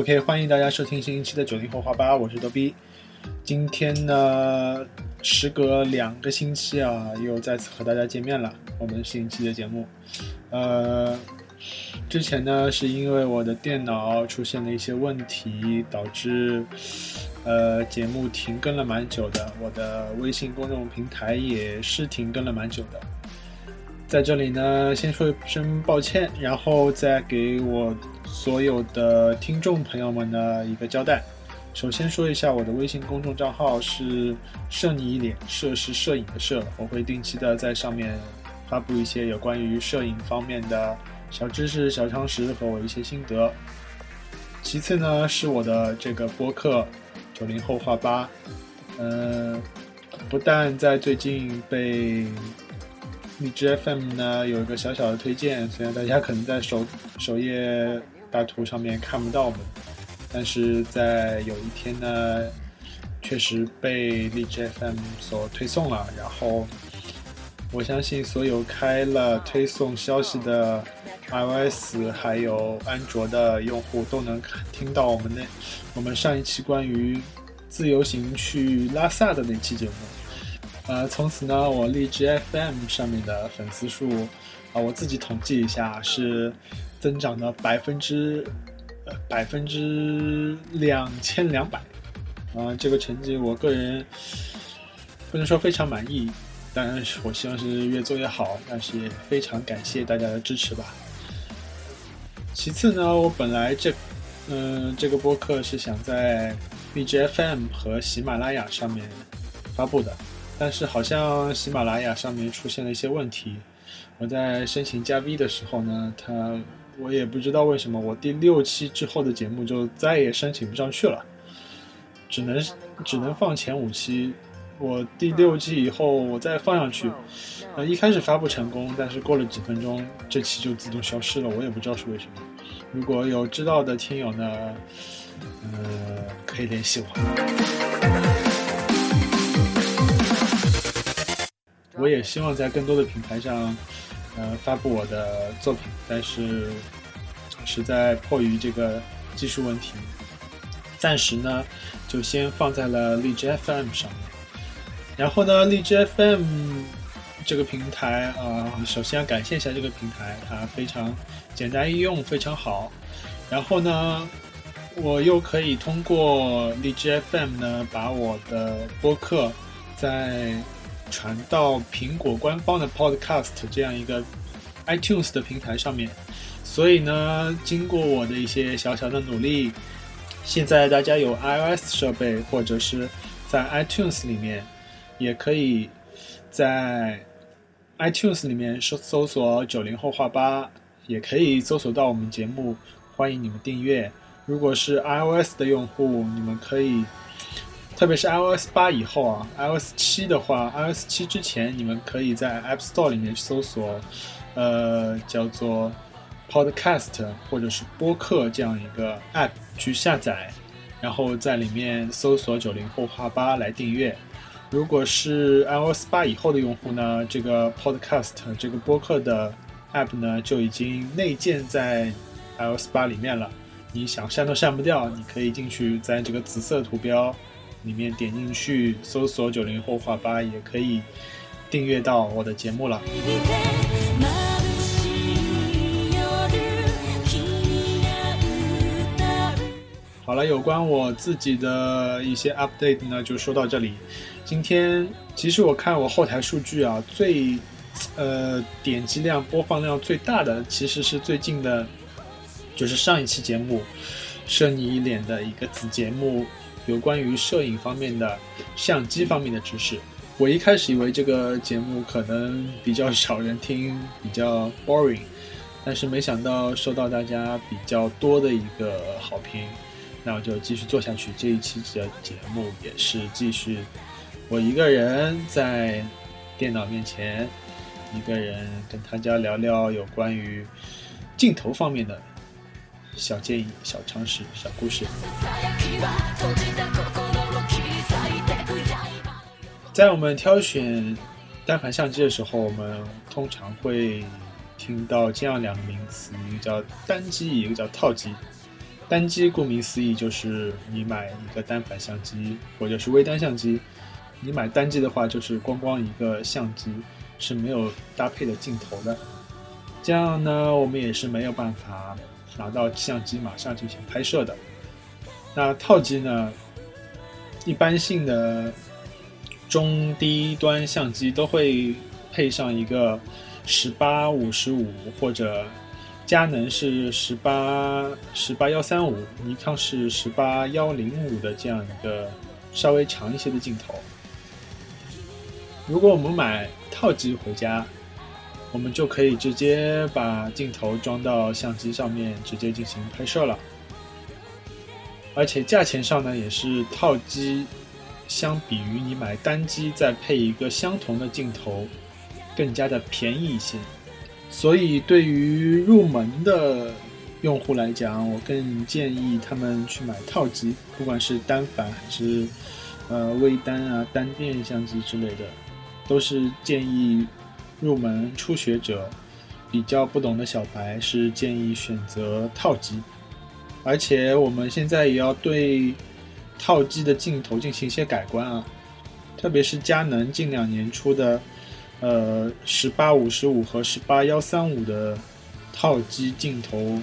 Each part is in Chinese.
OK，欢迎大家收听新一期的九零后话吧，我是逗逼。今天呢，时隔两个星期啊，又再次和大家见面了。我们新一期的节目，呃，之前呢是因为我的电脑出现了一些问题，导致呃节目停更了蛮久的。我的微信公众平台也是停更了蛮久的。在这里呢，先说一声抱歉，然后再给我所有的听众朋友们的一个交代。首先说一下我的微信公众账号是“摄你一脸”，摄是摄影的摄，我会定期的在上面发布一些有关于摄影方面的小知识、小常识和我一些心得。其次呢，是我的这个播客“九零后话吧”，嗯，不但在最近被荔枝 FM 呢有一个小小的推荐，虽然大家可能在首首页大图上面看不到我们。但是在有一天呢，确实被荔枝 FM 所推送了。然后，我相信所有开了推送消息的 iOS 还有安卓的用户都能听到我们那我们上一期关于自由行去拉萨的那期节目。呃，从此呢，我荔枝 FM 上面的粉丝数啊，我自己统计一下是增长了百分之。呃百分之两千两百，啊，这个成绩我个人不能说非常满意，当然是我希望是越做越好，但是也非常感谢大家的支持吧。其次呢，我本来这，嗯，这个播客是想在 B G F M 和喜马拉雅上面发布的，但是好像喜马拉雅上面出现了一些问题，我在申请加 V 的时候呢，它。我也不知道为什么，我第六期之后的节目就再也申请不上去了，只能只能放前五期。我第六期以后我再放上去，呃，一开始发布成功，但是过了几分钟，这期就自动消失了。我也不知道是为什么。如果有知道的听友呢，呃，可以联系我。我也希望在更多的平台上。呃，发布我的作品，但是实在迫于这个技术问题，暂时呢就先放在了荔枝 FM 上面。然后呢，荔枝 FM 这个平台啊，首先要感谢一下这个平台，它非常简单易用，非常好。然后呢，我又可以通过荔枝 FM 呢，把我的播客在。传到苹果官方的 Podcast 这样一个 iTunes 的平台上面，所以呢，经过我的一些小小的努力，现在大家有 iOS 设备或者是在 iTunes 里面，也可以在 iTunes 里面搜搜索“九零后话吧”，也可以搜索到我们节目，欢迎你们订阅。如果是 iOS 的用户，你们可以。特别是 iOS 八以后啊，iOS 七的话，iOS 七之前，你们可以在 App Store 里面去搜索，呃，叫做 Podcast 或者是播客这样一个 App 去下载，然后在里面搜索九零后话吧来订阅。如果是 iOS 八以后的用户呢，这个 Podcast 这个播客的 App 呢就已经内建在 iOS 八里面了，你想删都删不掉。你可以进去，在这个紫色图标。里面点进去搜索“九零后话吧”，也可以订阅到我的节目了。好了，有关我自己的一些 update 呢，就说到这里。今天其实我看我后台数据啊，最呃点击量、播放量最大的，其实是最近的，就是上一期节目“摄你一脸”的一个子节目。有关于摄影方面的、相机方面的知识，我一开始以为这个节目可能比较少人听，比较 boring，但是没想到受到大家比较多的一个好评，那我就继续做下去。这一期的节目也是继续我一个人在电脑面前，一个人跟大家聊聊有关于镜头方面的。小建议、小常识、小故事。在我们挑选单反相机的时候，我们通常会听到这样两个名词：一个叫单机，一个叫套机。单机顾名思义就是你买一个单反相机或者是微单相机，你买单机的话就是光光一个相机是没有搭配的镜头的，这样呢我们也是没有办法拿到相机马上进行拍摄的。那套机呢，一般性的中低端相机都会配上一个十八五十五或者。佳能是十八十八幺三五，尼康是十八幺零五的这样一个稍微长一些的镜头。如果我们买套机回家，我们就可以直接把镜头装到相机上面，直接进行拍摄了。而且价钱上呢，也是套机相比于你买单机再配一个相同的镜头，更加的便宜一些。所以，对于入门的用户来讲，我更建议他们去买套机，不管是单反还是呃微单啊、单电相机之类的，都是建议入门初学者、比较不懂的小白是建议选择套机。而且，我们现在也要对套机的镜头进行一些改观啊，特别是佳能近两年出的。呃，十八五十五和十八幺三五的套机镜头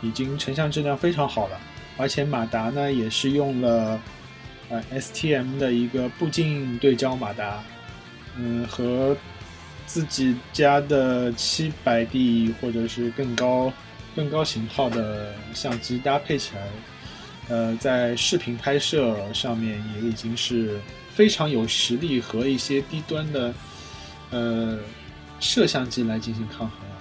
已经成像质量非常好了，而且马达呢也是用了呃 STM 的一个步进对焦马达，嗯，和自己家的七百 D 或者是更高更高型号的相机搭配起来，呃，在视频拍摄上面也已经是非常有实力和一些低端的。呃，摄像机来进行抗衡了，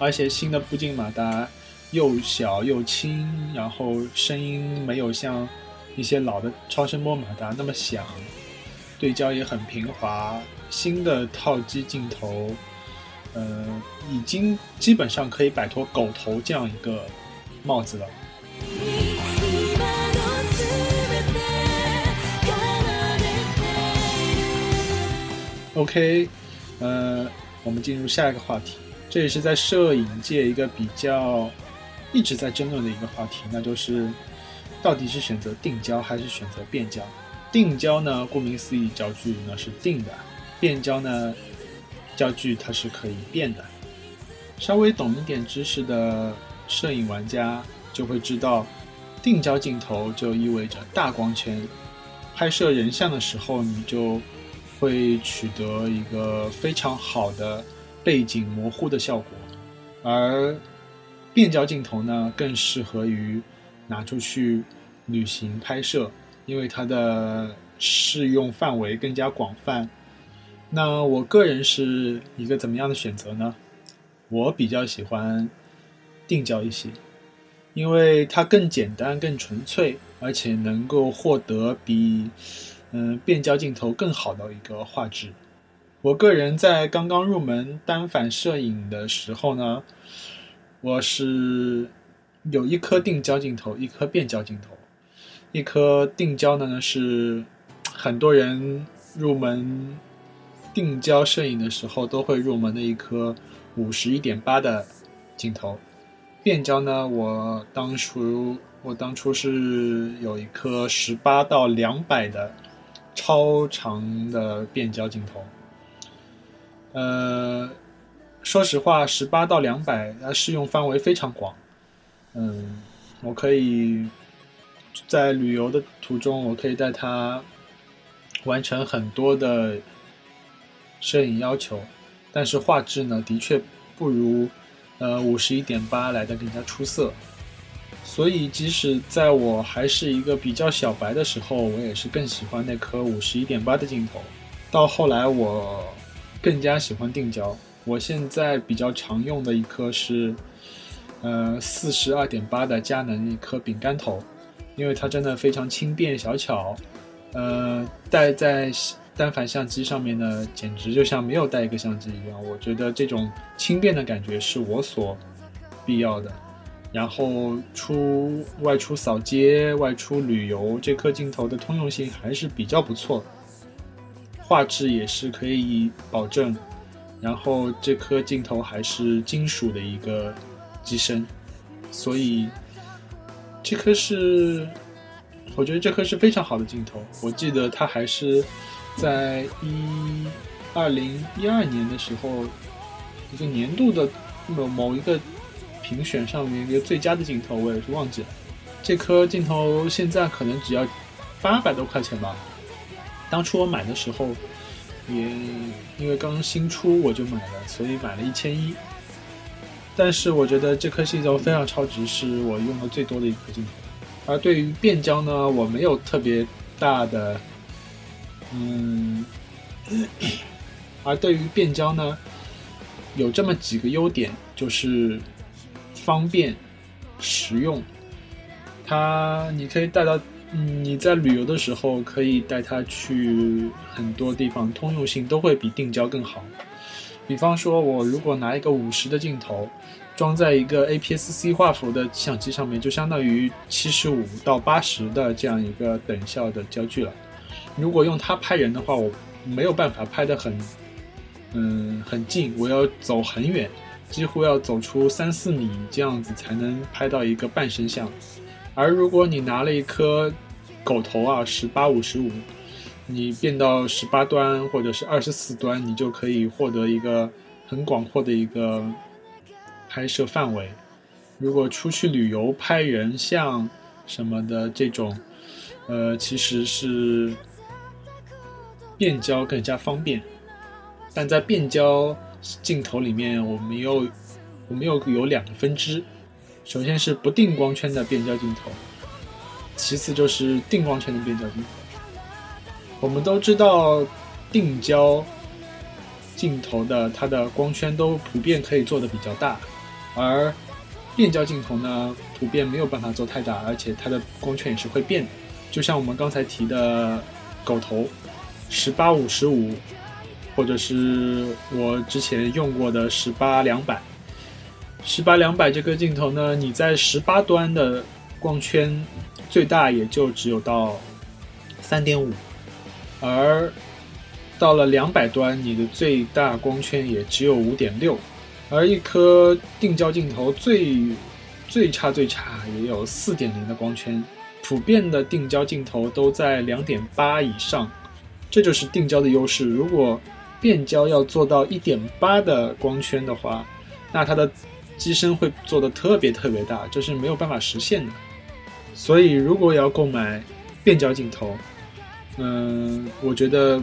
而且新的步进马达又小又轻，然后声音没有像一些老的超声波马达那么响，对焦也很平滑。新的套机镜头，呃，已经基本上可以摆脱狗头这样一个帽子了。OK。呃，我们进入下一个话题，这也是在摄影界一个比较一直在争论的一个话题，那就是到底是选择定焦还是选择变焦？定焦呢，顾名思义，焦距呢是定的；变焦呢，焦距它是可以变的。稍微懂一点知识的摄影玩家就会知道，定焦镜头就意味着大光圈，拍摄人像的时候你就。会取得一个非常好的背景模糊的效果，而变焦镜头呢，更适合于拿出去旅行拍摄，因为它的适用范围更加广泛。那我个人是一个怎么样的选择呢？我比较喜欢定焦一些，因为它更简单、更纯粹，而且能够获得比。嗯，变焦镜头更好的一个画质。我个人在刚刚入门单反摄影的时候呢，我是有一颗定焦镜头，一颗变焦镜头。一颗定焦的呢是很多人入门定焦摄影的时候都会入门的一颗五十一点八的镜头。变焦呢，我当初我当初是有一颗十八到两百的。超长的变焦镜头，呃，说实话，十八到两百，它适用范围非常广。嗯，我可以在旅游的途中，我可以带它完成很多的摄影要求，但是画质呢，的确不如呃五十一点八来的更加出色。所以，即使在我还是一个比较小白的时候，我也是更喜欢那颗五十一点八的镜头。到后来，我更加喜欢定焦。我现在比较常用的一颗是，呃，四十二点八的佳能一颗饼干头，因为它真的非常轻便小巧，呃，带在单反相机上面呢，简直就像没有带一个相机一样。我觉得这种轻便的感觉是我所必要的。然后出外出扫街、外出旅游，这颗镜头的通用性还是比较不错，画质也是可以保证。然后这颗镜头还是金属的一个机身，所以这颗是，我觉得这颗是非常好的镜头。我记得它还是在一二零一二年的时候，一个年度的某某一个评选上面一个最佳的镜头，我也是忘记了。这颗镜头现在可能只要八百多块钱吧。当初我买的时候，也因为刚新出我就买了，所以买了一千一。但是我觉得这颗镜头非常超值，是我用的最多的一颗镜头。而对于变焦呢，我没有特别大的，嗯，而对于变焦呢，有这么几个优点，就是方便、实用。它你可以带到，你在旅游的时候可以带它去很多地方，通用性都会比定焦更好。比方说，我如果拿一个五十的镜头，装在一个 APS-C 画幅的相机上面，就相当于七十五到八十的这样一个等效的焦距了。如果用它拍人的话，我没有办法拍得很，嗯，很近，我要走很远，几乎要走出三四米这样子才能拍到一个半身像。而如果你拿了一颗狗头啊，十八五十五。你变到十八端或者是二十四端，你就可以获得一个很广阔的一个拍摄范围。如果出去旅游拍人像什么的这种，呃，其实是变焦更加方便。但在变焦镜头里面，我们又我们又有两个分支，首先是不定光圈的变焦镜头，其次就是定光圈的变焦镜头。我们都知道，定焦镜头的它的光圈都普遍可以做的比较大，而变焦镜头呢，普遍没有办法做太大，而且它的光圈也是会变的。就像我们刚才提的狗头，十八五十五，或者是我之前用过的十八两百，十八两百这个镜头呢，你在十八端的光圈最大也就只有到三点五。而到了两百端，你的最大光圈也只有五点六，而一颗定焦镜头最最差最差也有四点零的光圈，普遍的定焦镜头都在两点八以上，这就是定焦的优势。如果变焦要做到一点八的光圈的话，那它的机身会做的特别特别大，这是没有办法实现的。所以，如果要购买变焦镜头，嗯，我觉得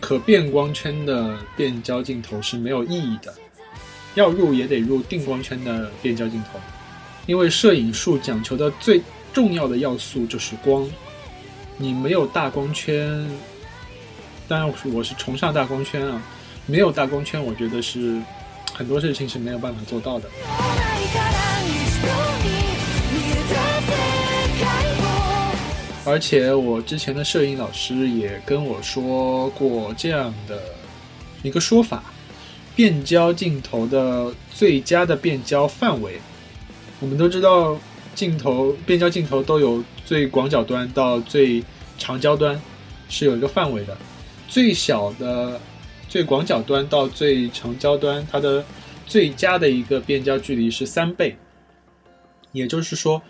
可变光圈的变焦镜头是没有意义的，要入也得入定光圈的变焦镜头，因为摄影术讲求的最重要的要素就是光，你没有大光圈，当然我是崇尚大光圈啊，没有大光圈，我觉得是很多事情是没有办法做到的。而且我之前的摄影老师也跟我说过这样的一个说法：变焦镜头的最佳的变焦范围，我们都知道，镜头变焦镜头都有最广角端到最长焦端是有一个范围的，最小的最广角端到最长焦端，它的最佳的一个变焦距离是三倍，也就是说，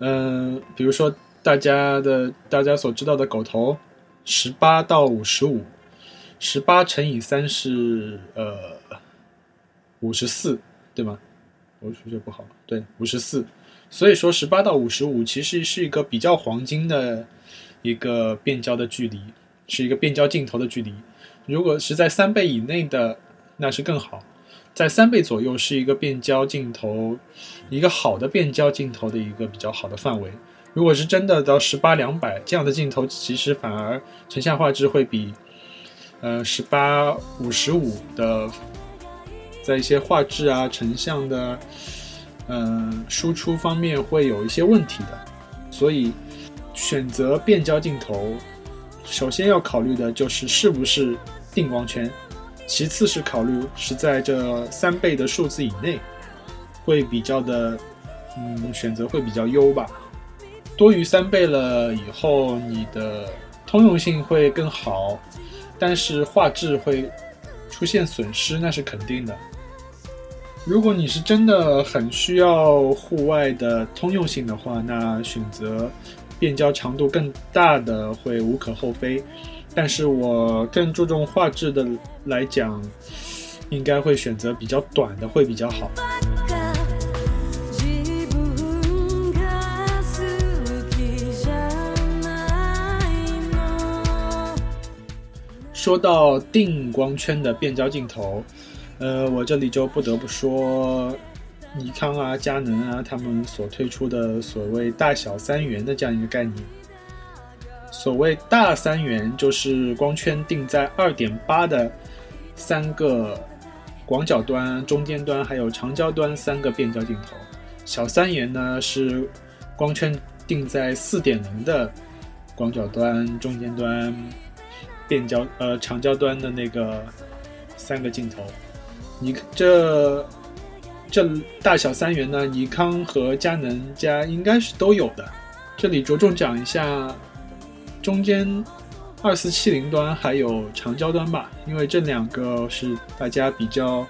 嗯，比如说。大家的大家所知道的狗头，十八到五十五，十八乘以三是呃五十四，对吗？我数学不好，对，五十四。所以说十八到五十五其实是一个比较黄金的一个变焦的距离，是一个变焦镜头的距离。如果是在三倍以内的，那是更好。在三倍左右是一个变焦镜头，一个好的变焦镜头的一个比较好的范围。如果是真的到十八两百这样的镜头，其实反而成像画质会比，呃十八五十五的，在一些画质啊、成像的，嗯输出方面会有一些问题的。所以选择变焦镜头，首先要考虑的就是是不是定光圈，其次是考虑是在这三倍的数字以内，会比较的，嗯选择会比较优吧。多于三倍了以后，你的通用性会更好，但是画质会出现损失，那是肯定的。如果你是真的很需要户外的通用性的话，那选择变焦长度更大的会无可厚非。但是我更注重画质的来讲，应该会选择比较短的会比较好。说到定光圈的变焦镜头，呃，我这里就不得不说，尼康啊、佳能啊，他们所推出的所谓“大小三元”的这样一个概念。所谓大三元，就是光圈定在二点八的三个广角端、中间端还有长焦端三个变焦镜头；小三元呢是光圈定在四点零的广角端、中间端。变焦呃长焦端的那个三个镜头，你这这大小三元呢，尼康和佳能家应该是都有的。这里着重讲一下中间二四七零端还有长焦端吧，因为这两个是大家比较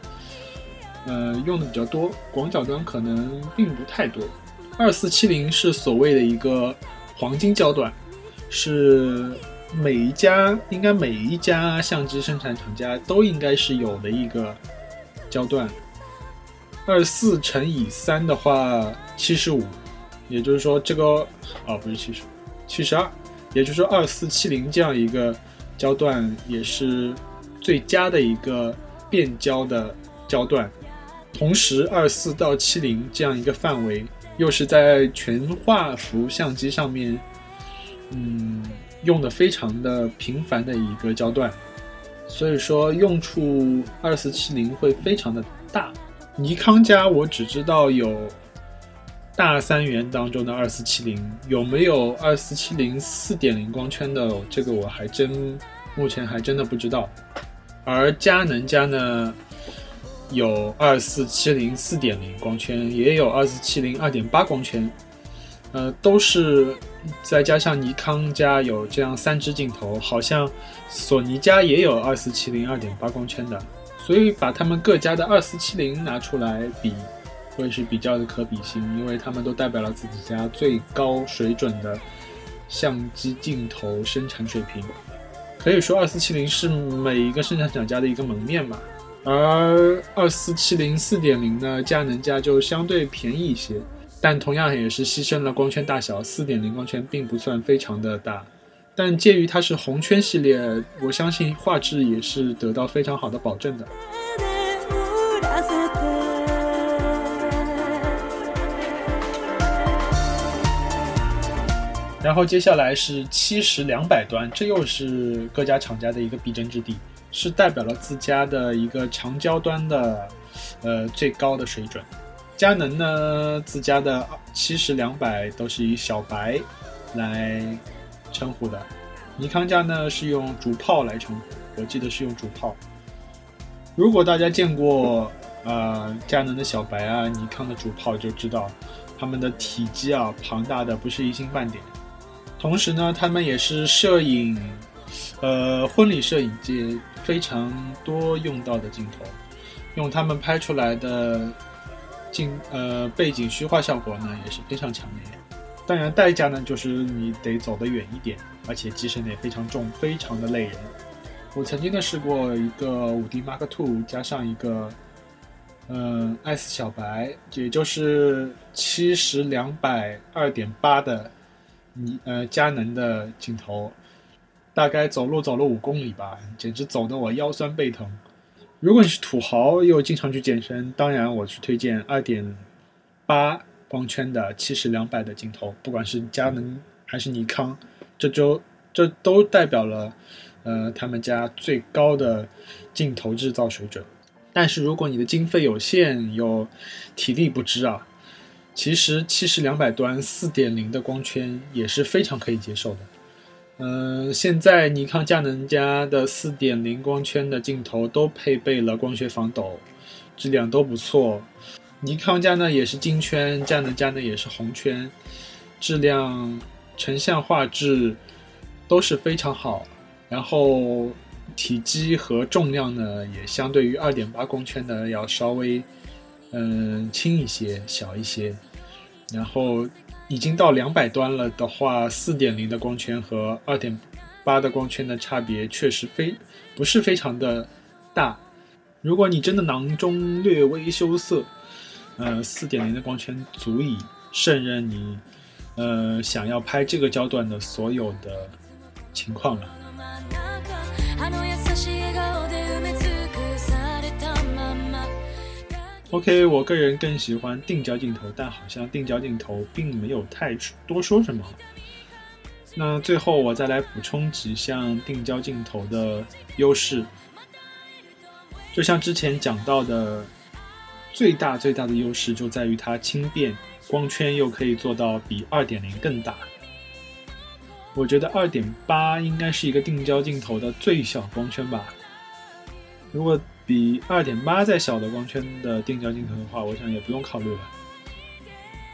呃用的比较多，广角端可能并不太多。二四七零是所谓的一个黄金焦段，是。每一家应该每一家相机生产厂家都应该是有的一个焦段，二四乘以三的话七十五，也就是说这个哦不是七十五，七十二，也就是说二四七零这样一个焦段也是最佳的一个变焦的焦段，同时二四到七零这样一个范围又是在全画幅相机上面，嗯。用的非常的频繁的一个焦段，所以说用处二四七零会非常的大。尼康家我只知道有大三元当中的二四七零，有没有二四七零四点零光圈的，这个我还真目前还真的不知道。而佳能家呢，有二四七零四点零光圈，也有二四七零二点八光圈。呃，都是再加上尼康家有这样三支镜头，好像索尼家也有二四七零二点八光圈的，所以把他们各家的二四七零拿出来比，会是比较的可比性，因为他们都代表了自己家最高水准的相机镜头生产水平。可以说二四七零是每一个生产厂家的一个门面嘛，而二四七零四点零呢，佳能家就相对便宜一些。但同样也是牺牲了光圈大小，四点零光圈并不算非常的大，但鉴于它是红圈系列，我相信画质也是得到非常好的保证的。然后接下来是七十两百端，这又是各家厂家的一个必争之地，是代表了自家的一个长焦端的，呃最高的水准。佳能呢，自家的七十两百都是以小白来称呼的，尼康家呢是用主炮来称呼，我记得是用主炮。如果大家见过呃佳能的小白啊，尼康的主炮，就知道他们的体积啊庞大的不是一星半点。同时呢，他们也是摄影，呃婚礼摄影界非常多用到的镜头，用他们拍出来的。镜呃背景虚化效果呢也是非常强烈，当然代价呢就是你得走得远一点，而且机身也非常重，非常的累人。我曾经呢试过一个五 D Mark Two 加上一个嗯 S 小白，也就是七十两百二点八的你呃佳能的镜头，大概走路走了五公里吧，简直走得我腰酸背疼。如果你是土豪又经常去健身，当然我去推荐二点八光圈的七十两百的镜头，不管是佳能还是尼康，这就这都代表了呃他们家最高的镜头制造水准。但是如果你的经费有限，有体力不支啊，其实七十两百端四点零的光圈也是非常可以接受的。嗯，现在尼康、佳能家的四点零光圈的镜头都配备了光学防抖，质量都不错。尼康家呢也是金圈，佳能家呢也是红圈，质量、成像画质都是非常好。然后体积和重量呢也相对于二点八光圈的要稍微嗯，轻一些，小一些。然后已经到两百端了的话，四点零的光圈和二点八的光圈的差别确实非不是非常的大。如果你真的囊中略微羞涩，呃，四点零的光圈足以胜任你，呃，想要拍这个焦段的所有的情况了。OK，我个人更喜欢定焦镜头，但好像定焦镜头并没有太多说什么。那最后我再来补充几项定焦镜头的优势，就像之前讲到的，最大最大的优势就在于它轻便，光圈又可以做到比二点零更大。我觉得二点八应该是一个定焦镜头的最小光圈吧。如果比二点八再小的光圈的定焦镜头的话，我想也不用考虑了。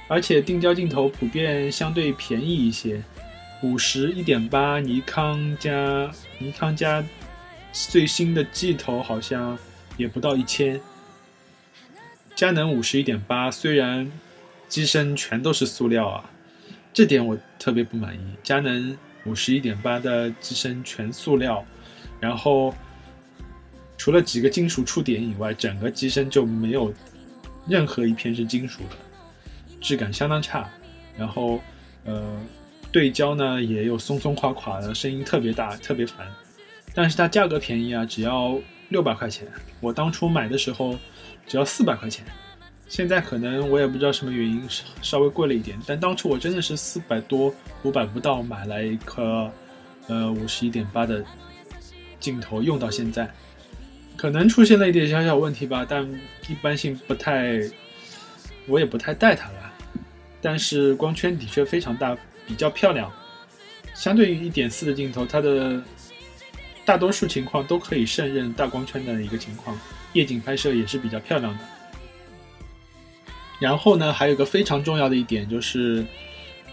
而且定焦镜头普遍相对便宜一些，五十一点八尼康加尼康加最新的 G 头好像也不到一千。佳能五十一点八虽然机身全都是塑料啊，这点我特别不满意。佳能五十一点八的机身全塑料，然后。除了几个金属触点以外，整个机身就没有任何一片是金属的，质感相当差。然后，呃，对焦呢也有松松垮垮的，声音特别大，特别烦。但是它价格便宜啊，只要六百块钱。我当初买的时候只要四百块钱，现在可能我也不知道什么原因稍微贵了一点。但当初我真的是四百多、五百不到买来一颗，呃，五十一点八的镜头，用到现在。可能出现了一点小小问题吧，但一般性不太，我也不太带它了。但是光圈的确非常大，比较漂亮。相对于一点四的镜头，它的大多数情况都可以胜任大光圈的一个情况，夜景拍摄也是比较漂亮的。然后呢，还有个非常重要的一点就是，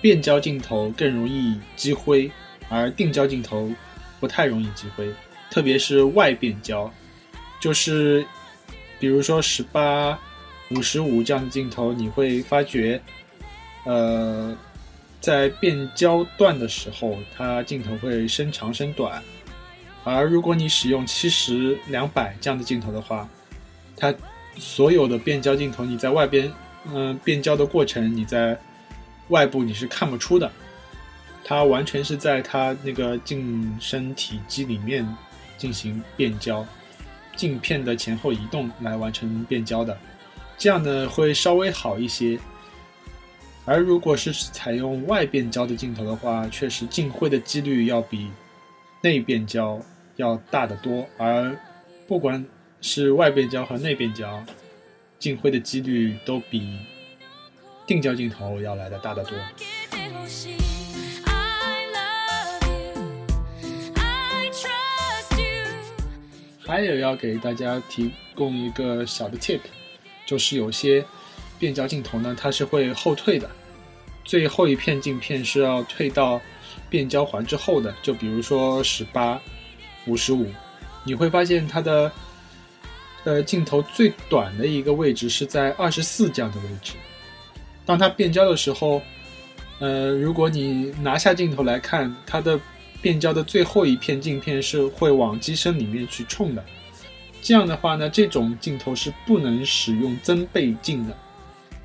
变焦镜头更容易积灰，而定焦镜头不太容易积灰，特别是外变焦。就是，比如说十八、五十五这样的镜头，你会发觉，呃，在变焦段的时候，它镜头会伸长伸短；而如果你使用七十、两百这样的镜头的话，它所有的变焦镜头，你在外边，嗯，变焦的过程，你在外部你是看不出的，它完全是在它那个镜身体积里面进行变焦。镜片的前后移动来完成变焦的，这样呢会稍微好一些。而如果是采用外变焦的镜头的话，确实进灰的几率要比内变焦要大得多。而不管是外变焦和内变焦，进灰的几率都比定焦镜头要来的大得多。还有要给大家提供一个小的 tip，就是有些变焦镜头呢，它是会后退的，最后一片镜片是要退到变焦环之后的。就比如说十八、五十五，你会发现它的呃镜头最短的一个位置是在二十四这样的位置。当它变焦的时候，呃，如果你拿下镜头来看，它的。变焦的最后一片镜片是会往机身里面去冲的，这样的话呢，这种镜头是不能使用增倍镜的。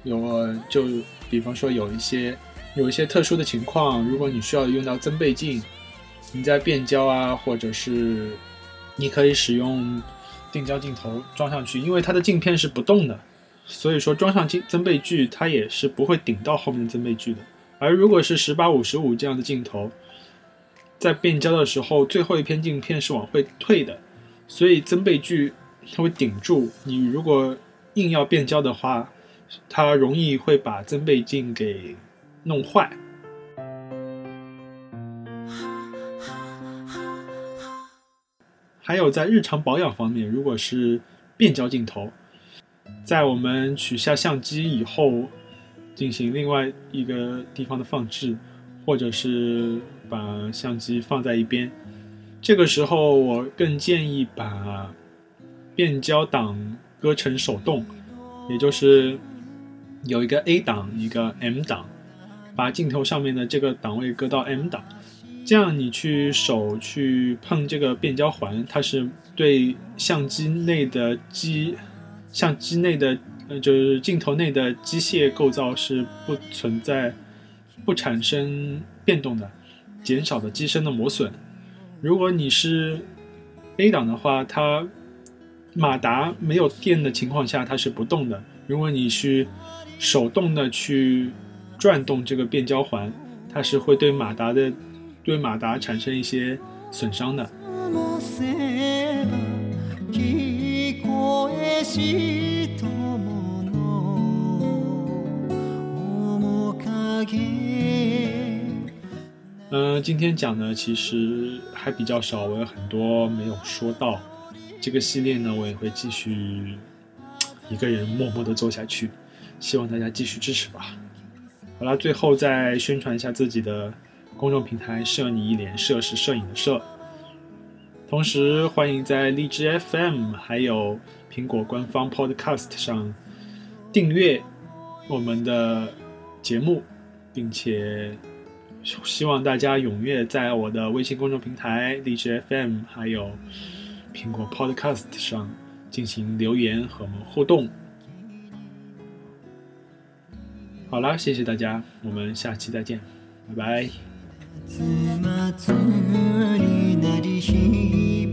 有就比方说有一些有一些特殊的情况，如果你需要用到增倍镜，你在变焦啊，或者是你可以使用定焦镜头装上去，因为它的镜片是不动的，所以说装上镜增倍距它也是不会顶到后面的增倍距的。而如果是十八五十五这样的镜头，在变焦的时候，最后一片镜片是往回退的，所以增倍距它会顶住。你如果硬要变焦的话，它容易会把增倍镜给弄坏。还有在日常保养方面，如果是变焦镜头，在我们取下相机以后，进行另外一个地方的放置，或者是。把相机放在一边，这个时候我更建议把变焦档搁成手动，也就是有一个 A 档，一个 M 档，把镜头上面的这个档位搁到 M 档，这样你去手去碰这个变焦环，它是对相机内的机相机内的呃就是镜头内的机械构造是不存在不产生变动的，减少的机身的磨损。如果你是 A 档的话，它马达没有电的情况下，它是不动的。如果你去手动的去转动这个变焦环，它是会对马达的对马达产生一些损伤的。嗯，今天讲的其实还比较少，我有很多没有说到。这个系列呢，我也会继续一个人默默的做下去，希望大家继续支持吧。好了，最后再宣传一下自己的公众平台“摄你一脸”，摄是摄影的摄。同时，欢迎在荔枝 FM 还有苹果官方 Podcast 上订阅我们的节目，并且。希望大家踊跃在我的微信公众平台荔枝 FM，还有苹果 Podcast 上进行留言和我们互动。好了，谢谢大家，我们下期再见，拜拜。夏祭りなり日